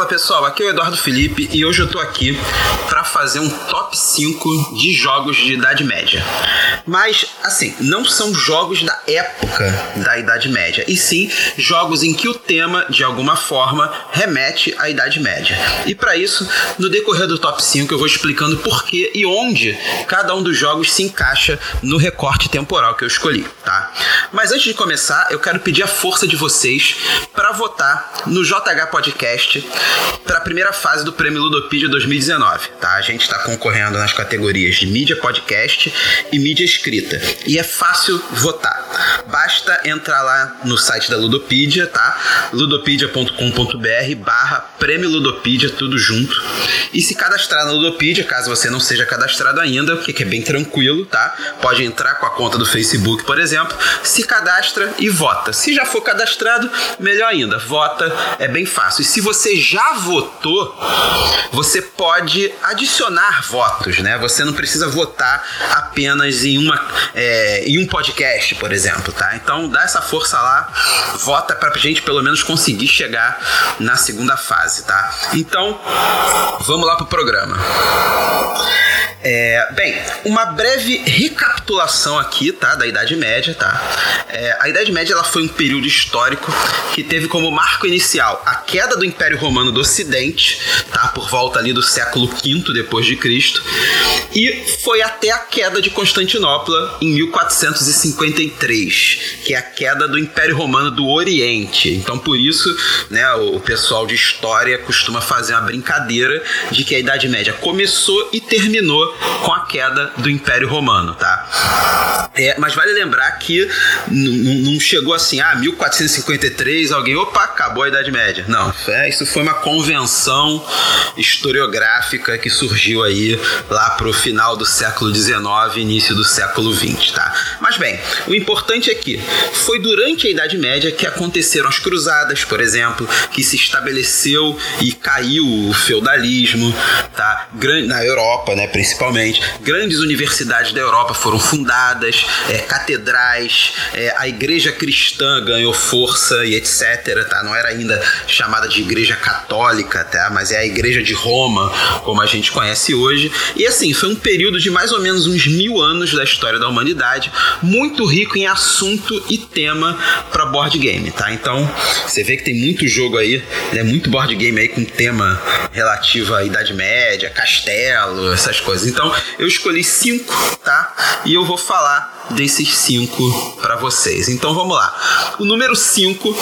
Fala pessoal, aqui é o Eduardo Felipe e hoje eu tô aqui para fazer um top 5 de jogos de Idade Média. Mas, assim, não são jogos da época da Idade Média, e sim jogos em que o tema, de alguma forma, remete à Idade Média. E para isso, no decorrer do top 5, eu vou explicando por que e onde cada um dos jogos se encaixa no recorte temporal que eu escolhi, tá? Mas antes de começar, eu quero pedir a força de vocês para votar no JH Podcast para a primeira fase do Prêmio Ludopedia 2019, tá? A gente está concorrendo nas categorias de mídia podcast e mídia escrita. E é fácil votar. Basta entrar lá no site da Ludopedia, tá? ludopedia.com.br barra Prêmio Ludopedia, tudo junto. E se cadastrar na Ludopedia, caso você não seja cadastrado ainda, o que é bem tranquilo, tá? Pode entrar com a conta do Facebook, por exemplo, se cadastra e vota. Se já for cadastrado, melhor ainda, vota, é bem fácil. E se você já votou, você pode adicionar votos, né? Você não precisa votar apenas em, uma, é, em um podcast, por exemplo, tá? Então dá essa força lá, vota pra gente pelo menos conseguir chegar na segunda fase, tá? Então, vamos lá pro programa. É, bem, uma breve recapitulação aqui, tá, da Idade Média, tá? É, a Idade Média ela foi um período histórico que teve como marco inicial a queda do Império Romano do Ocidente, tá, por volta ali do século V depois de Cristo, e foi até a queda de Constantinopla em 1453, que é a queda do Império Romano do Oriente. Então, por isso, né, o pessoal de história costuma fazer uma brincadeira de que a Idade Média começou e terminou com a queda do Império Romano, tá? É, mas vale lembrar que não chegou assim, ah, 1453, alguém, opa, acabou a Idade Média. Não, é, isso foi uma convenção historiográfica que surgiu aí lá pro final do século XIX, início do século XX, tá? Mas bem, o importante é que foi durante a Idade Média que aconteceram as cruzadas, por exemplo, que se estabeleceu e caiu o feudalismo, tá? Na Europa, né, principalmente principalmente. Grandes universidades da Europa foram fundadas, é, catedrais, é, a igreja cristã ganhou força e etc. Tá? Não era ainda chamada de igreja católica, tá? mas é a igreja de Roma, como a gente conhece hoje. E assim, foi um período de mais ou menos uns mil anos da história da humanidade, muito rico em assunto e tema para board game. Tá? Então, você vê que tem muito jogo aí, né? muito board game aí com tema relativo à Idade Média, castelo, essas coisas. Então eu escolhi cinco, tá? E eu vou falar desses cinco para vocês. Então vamos lá. O número 5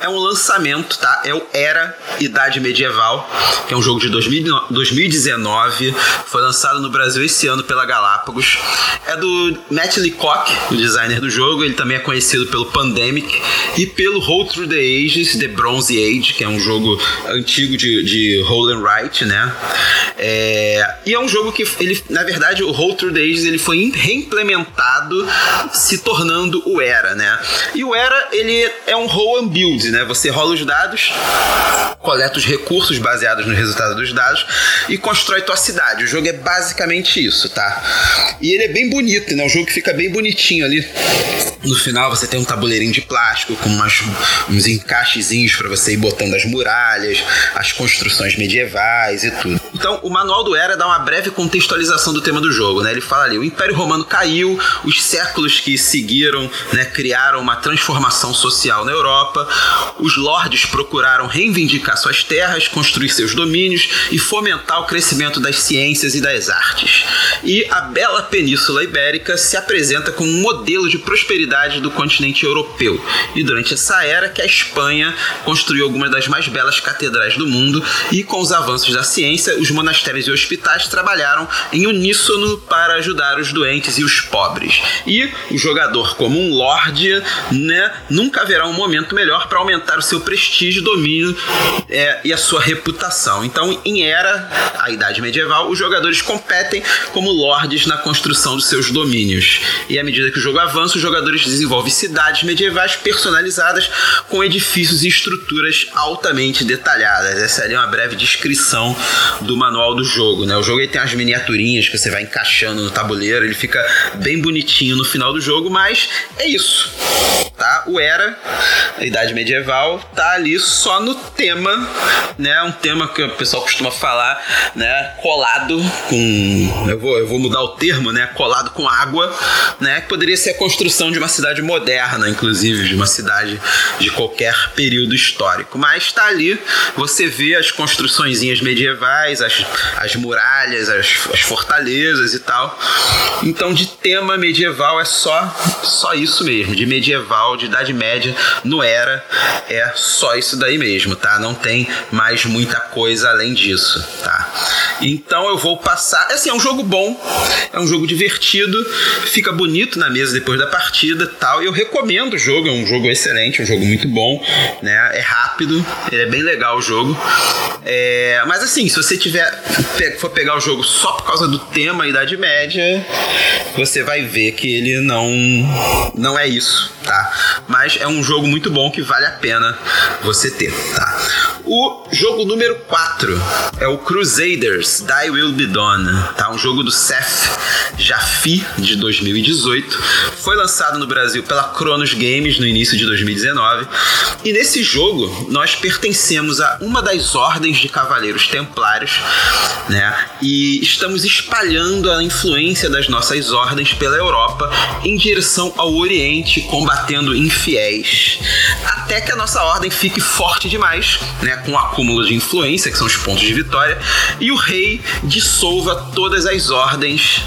é um lançamento, tá? É o Era Idade Medieval, que é um jogo de 2019, foi lançado no Brasil esse ano pela Galápagos. É do Matt Leacock, o designer do jogo, ele também é conhecido pelo Pandemic e pelo Roll Through the Ages, The Bronze Age, que é um jogo antigo de, de Roll and Write, né? É, e é um jogo que ele, na verdade, o Roll Through the Ages ele foi reimplementado se tornando o Era, né? E o Era, ele é um roll and build, né? Você rola os dados, coleta os recursos baseados no resultado dos dados e constrói tua cidade. O jogo é basicamente isso, tá? E ele é bem bonito, né? O jogo fica bem bonitinho ali. No final você tem um tabuleirinho de plástico com umas, uns encaixezinhos para você ir botando as muralhas, as construções medievais e tudo. Então, o manual do Era dá uma breve contextualização do tema do jogo, né? Ele fala ali: o Império Romano caiu, os séculos que seguiram né, criaram uma transformação social na Europa. Os lordes procuraram reivindicar suas terras, construir seus domínios e fomentar o crescimento das ciências e das artes. E a bela Península Ibérica se apresenta como um modelo de prosperidade do continente europeu. E durante essa era que a Espanha construiu algumas das mais belas catedrais do mundo e com os avanços da ciência, os monastérios e hospitais trabalharam em uníssono para ajudar os doentes e os pobres. E o jogador, como um lord, né, nunca haverá um momento melhor para aumentar o seu prestígio, domínio é, e a sua reputação. Então, em Era, a Idade Medieval, os jogadores competem como lords na construção dos seus domínios. E à medida que o jogo avança, os jogadores desenvolvem cidades medievais personalizadas com edifícios e estruturas altamente detalhadas. Essa é uma breve descrição do manual do jogo. Né? O jogo tem as miniaturinhas que você vai encaixando no tabuleiro, ele fica bem bonitinho no final do jogo, mas é isso. Tá? O Era, a Idade Medieval, tá ali só no tema, né? Um tema que o pessoal costuma falar, né? Colado com. Eu vou, eu vou mudar o termo, né? Colado com água, né? Que poderia ser a construção de uma cidade moderna, inclusive, de uma cidade de qualquer período histórico. Mas tá ali, você vê as construçõezinhas medievais, as, as muralhas, as, as fortalezas e tal. Então, de tema medieval é só, só isso mesmo. De medieval, de Idade Média, no Era, é só isso daí mesmo, tá? Não tem mais muita coisa além disso, tá? Então eu vou passar. Assim, é um jogo bom, é um jogo divertido, fica bonito na mesa depois da partida tal. Eu recomendo o jogo, é um jogo excelente, é um jogo muito bom, né? É rápido, ele é bem legal o jogo. É, mas assim, se você tiver for pegar o jogo só por causa do tema Idade Média, você vai ver que ele não não é isso, tá? Mas é um jogo muito bom que vale a pena você ter, tá? O jogo número 4 é o Crusaders Die Will Be Done, tá? Um jogo do Seth Jaffe de 2018. Foi lançado no Brasil pela Cronos Games no início de 2019. E nesse jogo nós pertencemos a uma das ordens de cavaleiros templários, né? E estamos espalhando a influência das nossas ordens pela Europa em direção ao Oriente, combatendo infiéis. Até que a nossa ordem fique forte demais, né? Com acúmulo de influência, que são os pontos de vitória, e o rei dissolva todas as ordens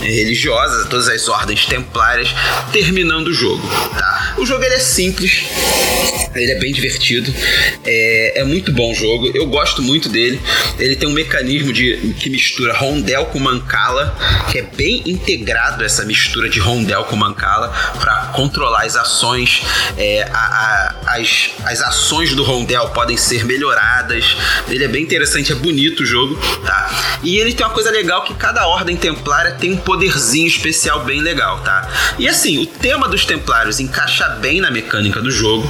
eh, religiosas, todas as ordens templárias, terminando o jogo. Tá? O jogo ele é simples, ele é bem divertido, é, é, muito bom o jogo, eu gosto muito dele. Ele tem um mecanismo de que mistura rondel com mancala, que é bem integrado essa mistura de rondel com mancala para controlar as ações. É, a, a, as, as ações do rondel podem ser melhoradas. Ele é bem interessante, é bonito o jogo, tá? E ele tem uma coisa legal que cada ordem templária tem um poderzinho especial bem legal, tá? E assim, o tema dos templários encaixa bem na mecânica do jogo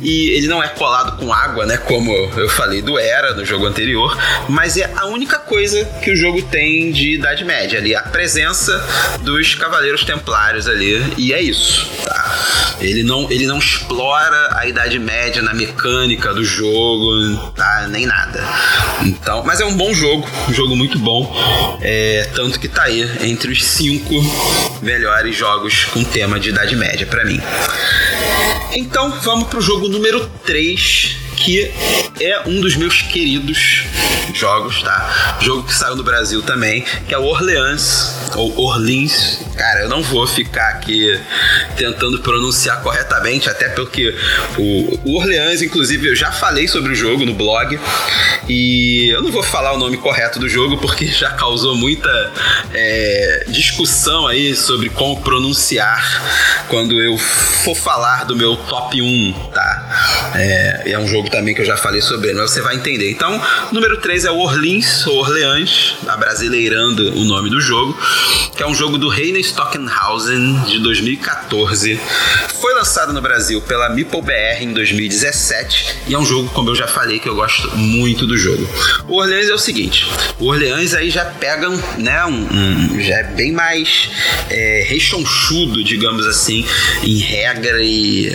e ele não é colado com água, né, como eu falei do Era no jogo anterior, mas é a única coisa que o jogo tem de Idade Média ali, a presença dos cavaleiros templários ali, e é isso, tá? Ele não, ele não explora a Idade Média na mecânica do jogo, tá? Nem nada. Então, mas é um bom jogo, um jogo muito bom. É, tanto que tá aí entre os cinco melhores jogos com tema de Idade Média para mim. Então vamos pro jogo número 3 que é um dos meus queridos jogos, tá? Jogo que saiu no Brasil também, que é o Orleans, ou Orleans. Cara, eu não vou ficar aqui tentando pronunciar corretamente, até porque o, Orleans, inclusive, eu já falei sobre o jogo no blog, e eu não vou falar o nome correto do jogo porque já causou muita é, discussão aí sobre como pronunciar quando eu for falar do meu top 1, tá? É, é um jogo também que eu já falei sobre mas você vai entender. Então, número 3 é o Orleans, ou Orleans, abrasileirando o nome do jogo, que é um jogo do Reine Stockenhausen de 2014. Foi lançado no Brasil pela Meeple BR em 2017 e é um jogo, como eu já falei, que eu gosto muito do jogo. O Orleans é o seguinte: o Orleans aí já pega né, um, um já é bem mais é, rechonchudo, digamos assim, em regra e,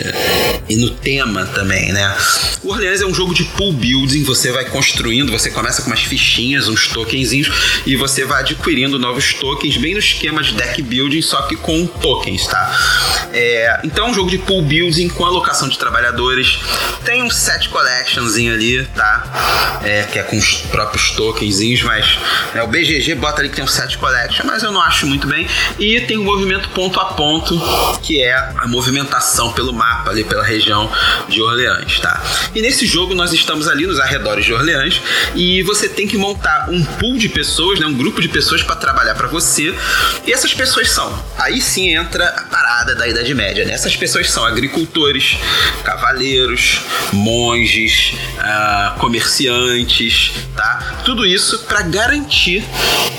e no tema também, né? O Orleans é um jogo de pool building, você vai construindo, você começa com umas fichinhas, uns tokenzinhos, e você vai adquirindo novos tokens, bem no esquema de deck building, só que com tokens, tá? É, então é um jogo de pool building com alocação de trabalhadores, tem um set collectionzinho ali, tá? É, que é com os próprios tokenzinhos, mas né, o BGG bota ali que tem um set collection, mas eu não acho muito bem. E tem o um movimento ponto a ponto, que é a movimentação pelo mapa ali, pela região de Orleans, tá? E Nesse jogo nós estamos ali nos arredores de Orleans e você tem que montar um pool de pessoas, né, um grupo de pessoas para trabalhar para você. E essas pessoas são, aí sim entra a parada da Idade Média, né? Essas pessoas são agricultores, cavaleiros, monges, uh, comerciantes, tá? Tudo isso para garantir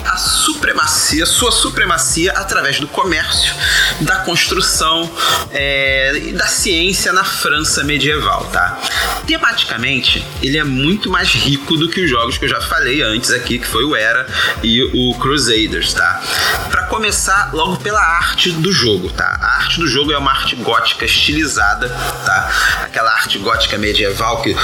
a supremacia, sua supremacia através do comércio, da construção, é, da ciência na França medieval, tá? Tematicamente, ele é muito mais rico do que os jogos que eu já falei antes aqui, que foi o Era e o Crusaders, tá? Para começar logo pela arte do jogo, tá? A arte do jogo é uma arte gótica estilizada, tá? Aquela arte gótica medieval que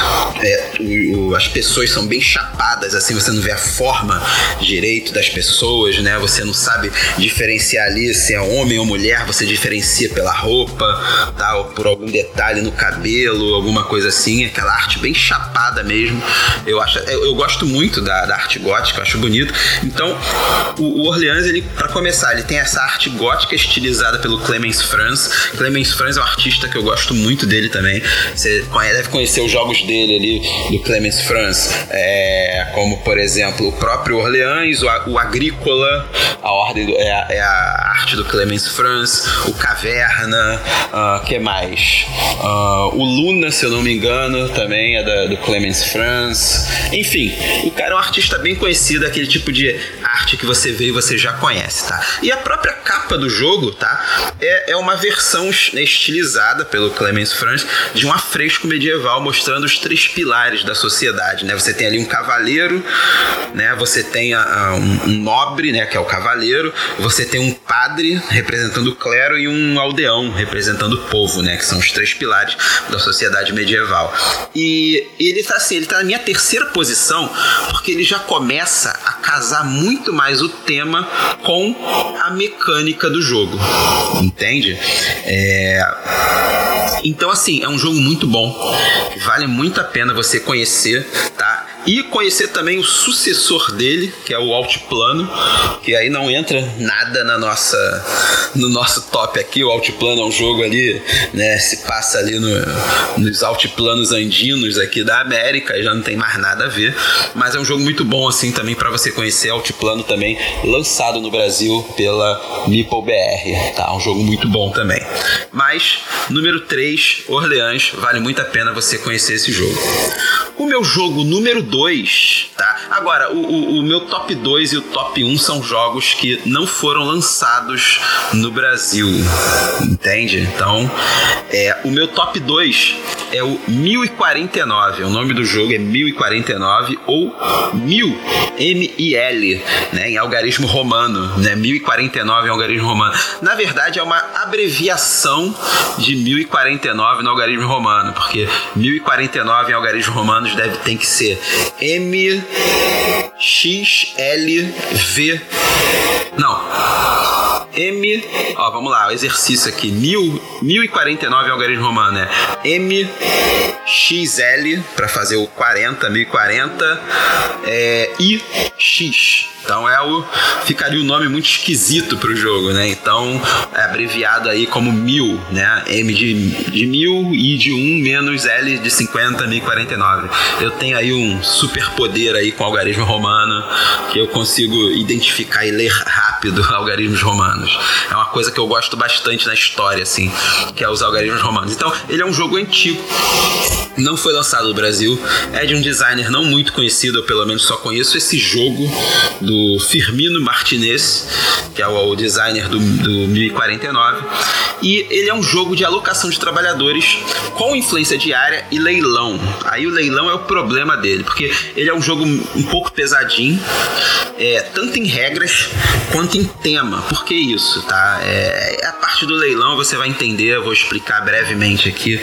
é, o, o, as pessoas são bem chapadas, assim, você não vê a forma direito das pessoas, né? Você não sabe diferenciar ali se é homem ou mulher, você diferencia pela roupa, tá? Ou por algum detalhe no cabelo, alguma coisa assim, aquela arte bem chapada mesmo. Eu acho, eu, eu gosto muito da, da, arte gótica, acho bonito. Então, o, o Orleans, ele, para começar, ele tem essa arte gótica estilizada pelo Clemens Franz. Clemens Franz é um artista que eu gosto muito dele também. Você deve conhecer os jogos dele ali do Clemens Franz, é, como por exemplo o próprio Orleans, o, o Agrícola, a ordem do, é, é, a, arte do Clemens Franz, o Caverna, uh, que mais? Uh, o Luna, se eu não me engano, também é do Clemens Franz. Enfim, o cara é um artista bem conhecido, aquele tipo de arte que você vê e você já conhece, tá? E a própria capa do jogo, tá? É, é uma versão estilizada pelo Clemens Franz de um afresco medieval mostrando os três pilares da sociedade, né? Você tem ali um cavaleiro, né? Você tem a, a, um, um, nobre, né? Que é o cavaleiro. Você tem um padre representando o clero e um aldeão representando o povo, né? Que são os três pilares da sociedade medieval. E ele tá assim, ele tá na minha terceira posição porque ele já começa a casar muito muito mais o tema com a mecânica do jogo. Entende? É... Então, assim, é um jogo muito bom. Vale muito a pena você conhecer, tá? E conhecer também o sucessor dele, que é o Altiplano, que aí não entra nada na nossa no nosso top aqui. O Altiplano é um jogo ali, né, se passa ali no, nos altiplanos andinos aqui da América, já não tem mais nada a ver, mas é um jogo muito bom assim também para você conhecer Altiplano também, lançado no Brasil pela Meeple BR, tá? Um jogo muito bom também. Mas número 3, Orleans, vale muito a pena você conhecer esse jogo. O meu jogo número 2, tá? Agora, o, o, o, meu top 2 e o top 1 são jogos que não foram lançados no Brasil, entende? Então, é, o meu top 2 é o 1049. O nome do jogo é 1049 ou 1000, M-I-L, né? Em algarismo romano, né? 1049 em algarismo romano. Na verdade, é uma abreviação de 1049 no algarismo romano, porque 1049 em algarismo romano deve tem que ser M X L V. Não M. Ó, vamos lá, o exercício aqui. Mil, 1049 é o algarismo romano, né? M. XL, para fazer o 40, 1040, é, I. X. Então é o ficaria um nome muito esquisito para o jogo, né? Então é abreviado aí como mil, né? M de, de mil, I de 1 um, menos L de 50, 1049. Eu tenho aí um super poder aí com algarismo romano que eu consigo identificar e ler rápido algarismos romanos. É uma coisa que eu gosto bastante na história, assim, que é os algarismos romanos. Então ele é um jogo antigo, não foi lançado no Brasil, é de um designer não muito conhecido, eu pelo menos só conheço esse jogo do Firmino Martinez, que é o designer do, do 1049. E ele é um jogo de alocação de trabalhadores com influência diária e leilão. Aí o leilão é o problema dele, porque ele é um jogo um pouco pesadinho, é, tanto em regras quanto em tema. Por que isso, tá? É, é parte do leilão você vai entender, eu vou explicar brevemente aqui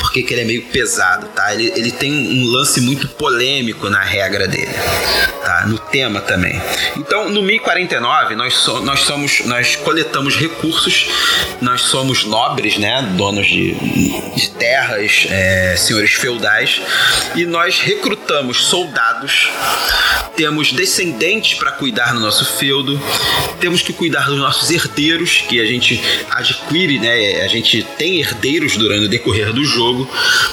porque que ele é meio pesado, tá? Ele, ele tem um lance muito polêmico na regra dele, tá? No tema também. Então, no 1049, nós, so, nós somos, nós coletamos recursos, nós somos nobres, né, donos de, de terras, é, senhores feudais, e nós recrutamos soldados, temos descendentes para cuidar no nosso feudo, temos que cuidar dos nossos herdeiros, que a gente adquire, né, a gente tem herdeiros durante o decorrer do jogo,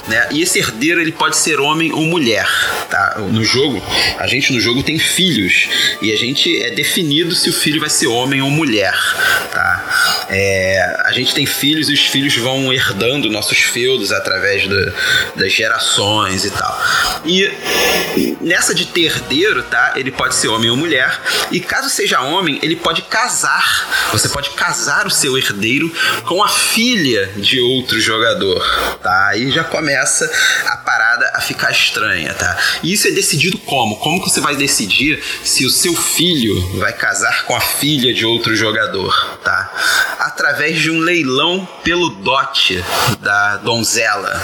né, e esse herdeiro ele pode ser homem ou mulher, tá? No jogo, a gente no jogo tem filhos e a gente é definido se o filho vai ser homem ou mulher, tá? É, a gente tem filhos e os filhos vão herdando nossos feudos através do, das gerações e tal. E nessa de ter herdeiro, tá? Ele pode ser homem ou mulher. E caso seja homem, ele pode casar. Você pode casar o seu herdeiro com a filha de outro jogador, tá? Aí já começa a parada a ficar estranha, tá? E isso é decidido como? Como que você vai decidir se o seu filho vai casar com a filha de outro jogador, tá? Através de um leilão pelo dote da donzela.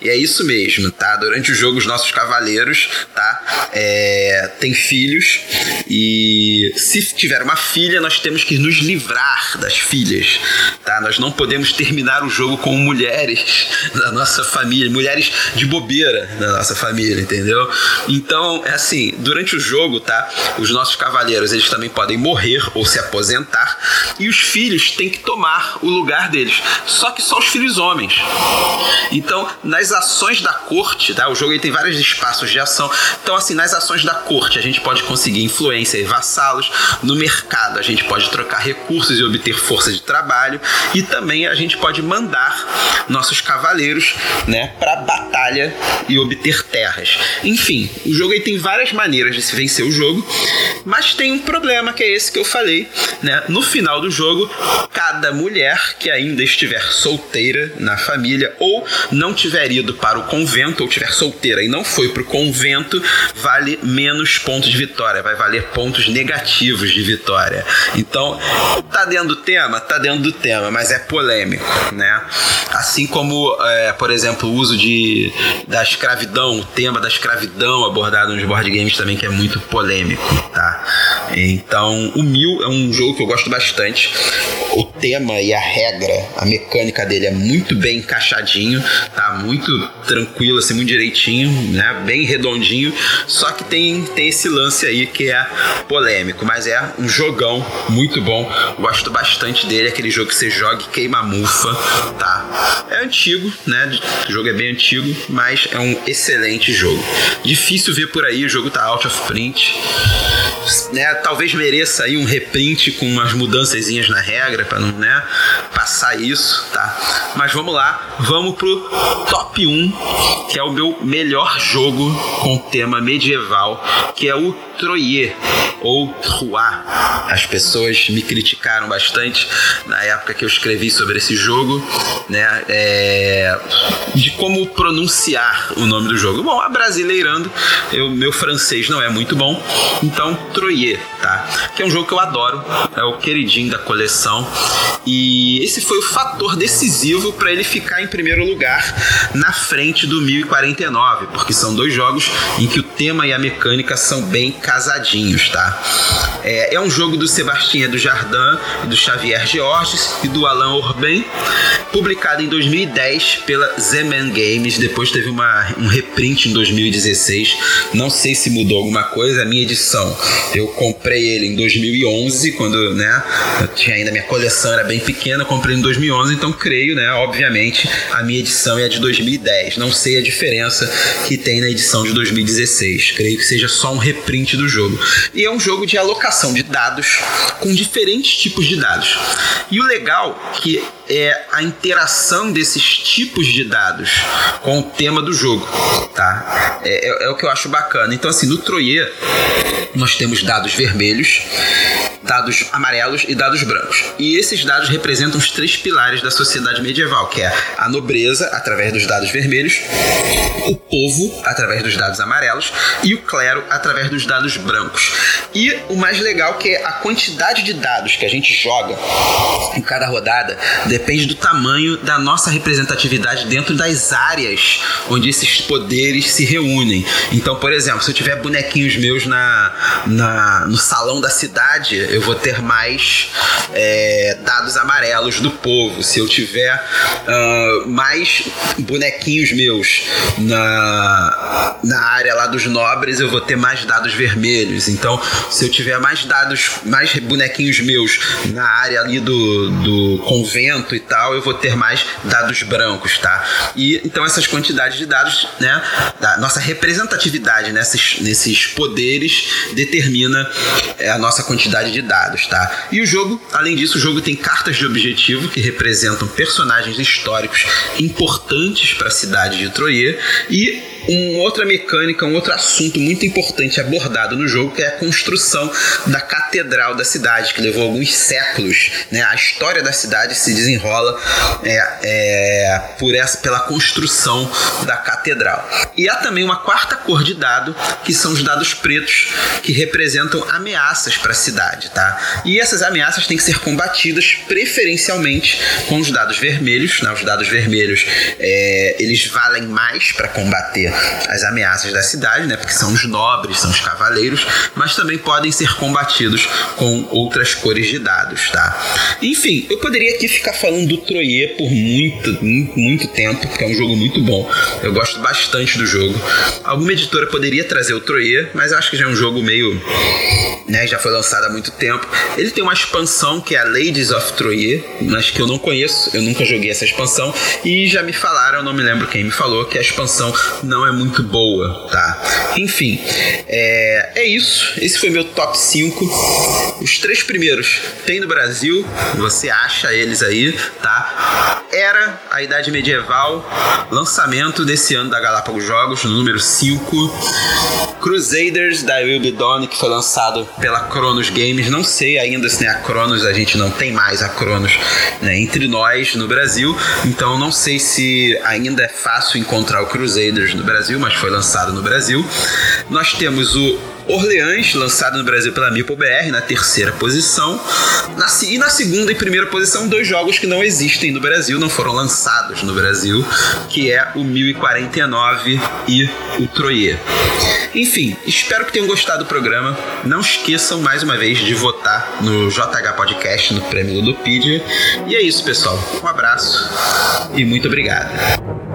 E é isso mesmo, tá? Durante o jogo, os nossos cavaleiros, tá? É, tem filhos e se tiver uma filha, nós temos que nos livrar das filhas, tá? Nós não podemos terminar o jogo com mulheres da nossa família, mulheres de bobeira da nossa família, entendeu? Então, é assim, durante o jogo, tá? Os nossos cavaleiros, eles também podem morrer ou se aposentar e os filhos têm que tomar o lugar deles. Só que só os filhos homens. Então, nas ações da corte, tá? O jogo tem vários espaços de ação. Então, assim, nas ações da corte, a gente pode conseguir influência e vassalos. No mercado, a gente pode trocar recursos e obter força de trabalho. E também a gente pode mandar nossos cavaleiros, né, para batalha e obter terras. Enfim, o jogo aí tem várias maneiras de se vencer o jogo, mas tem um problema que é esse que eu falei, né? No final do jogo, cada mulher que ainda estiver solteira na família ou não tiver ido para o convento ou tiver solteira e não foi para o convento, vale menos pontos de vitória, vai valer pontos negativos de vitória. Então, tá dentro do tema, tá dentro do tema, mas é polêmico, né? Assim como, é, por exemplo, o uso de da escravidão, o tema da escravidão abordado nos board games também que é muito polêmico, tá? Então, o Mil é um jogo que eu gosto bastante. O tema e a regra, a mecânica dele é muito bem encaixadinho, tá? Muito tranquilo, assim, muito direitinho, né? Bem redondinho. Só que tem, tem esse lance aí que é polêmico, mas é um jogão muito bom. Gosto bastante dele, aquele jogo que você joga e queima mufa, tá? É antigo, né? O jogo é bem antigo, mas é um excelente jogo. Difícil ver por aí, o jogo tá out of print. Né, talvez mereça aí um reprint com umas mudanças na regra para não né, passar isso, tá? Mas vamos lá, vamos pro top 1, que é o meu melhor jogo com tema medieval, que é o Troyer ou Trois. As pessoas me criticaram bastante na época que eu escrevi sobre esse jogo, né? É, de como pronunciar o nome do jogo. Bom, brasileirando, eu, meu francês não é muito bom, então Troyer, tá? Que é um jogo que eu adoro, é o queridinho da coleção e esse foi o fator decisivo para ele ficar em primeiro lugar na frente do 1049, porque são dois jogos em que o tema e a mecânica são bem casadinhos, tá? É, é um jogo do Sebastien do Jardim, do Xavier Georges e do Alain Orben, publicado em 2010 pela Zeman Games. Depois teve uma, um reprint em 2016. Não sei se mudou alguma coisa. A minha edição, eu comprei ele em 2011, quando né, eu tinha ainda minha coleção era bem pequena. Comprei em 2011, então creio, né? Obviamente, a minha edição é a de 2010. Não sei a diferença que tem na edição de 2016. Creio que seja só um reprint do jogo. E é um jogo de alocação de dados com diferentes tipos de dados. E o legal é que é a interação desses tipos de dados com o tema do jogo, tá? É, é, é o que eu acho bacana. Então, assim, no Troyer, nós temos dados vermelhos, dados amarelos e dados brancos. E esses dados representam os três pilares da sociedade medieval, que é a nobreza, através dos dados vermelhos, o povo, através dos dados amarelos, e o clero, através dos dados brancos. E o mais legal que é a quantidade de dados que a gente joga em cada rodada depende do tamanho da nossa representatividade dentro das áreas onde esses poderes se reúnem. Então, por exemplo, se eu tiver bonequinhos meus na, na no salão da cidade, eu vou ter mais é, dados amarelos do povo. Se eu tiver uh, mais bonequinhos meus na, na área lá dos nobres, eu vou ter mais dados vermelhos. Então, se eu tiver mais dados, mais bonequinhos meus na área ali do, do convento e tal, eu vou ter mais dados brancos, tá? E então essas quantidades de dados, né, da nossa representatividade nesses, nesses poderes determina é, a nossa quantidade de dados, tá? E o jogo, além disso, o jogo tem cartas de objetivo que representam personagens históricos importantes para a cidade de Troyer e uma outra mecânica, um outro assunto muito importante abordado no jogo, que é a construção da catedral da cidade, que levou alguns séculos. Né? A história da cidade se desenrola é, é, por essa, pela construção da catedral. E há também uma quarta cor de dado, que são os dados pretos, que representam ameaças para a cidade. Tá? E essas ameaças têm que ser combatidas preferencialmente com os dados vermelhos. Né? Os dados vermelhos é, eles valem mais para combater as ameaças da cidade, né? Porque são os nobres, são os cavaleiros, mas também podem ser combatidos com outras cores de dados, tá? Enfim, eu poderia aqui ficar falando do Troyer por muito, muito, tempo, porque é um jogo muito bom. Eu gosto bastante do jogo. Alguma editora poderia trazer o Troyer, mas acho que já é um jogo meio, né? Já foi lançado há muito tempo. Ele tem uma expansão que é a Ladies of Troyer, mas que eu não conheço, eu nunca joguei essa expansão e já me falaram, não me lembro quem me falou, que a expansão não não é muito boa, tá? Enfim, é, é isso. Esse foi meu top 5. Os três primeiros tem no Brasil, você acha eles aí, tá? Era a Idade Medieval, lançamento desse ano da Galápagos Jogos, número 5. Crusaders da Will Be Done, que foi lançado pela Cronos Games. Não sei ainda se né, a Cronos, a gente não tem mais a Cronos né, entre nós no Brasil, então não sei se ainda é fácil encontrar o Crusaders no Brasil, mas foi lançado no Brasil. Nós temos o Orleans, lançado no Brasil pela Meeple BR, na terceira posição. Na, e na segunda e primeira posição, dois jogos que não existem no Brasil, não foram lançados no Brasil, que é o 1049 e o Troyer. Enfim, espero que tenham gostado do programa. Não esqueçam mais uma vez de votar no JH Podcast, no Prêmio Ludopedia. E é isso, pessoal. Um abraço e muito obrigado.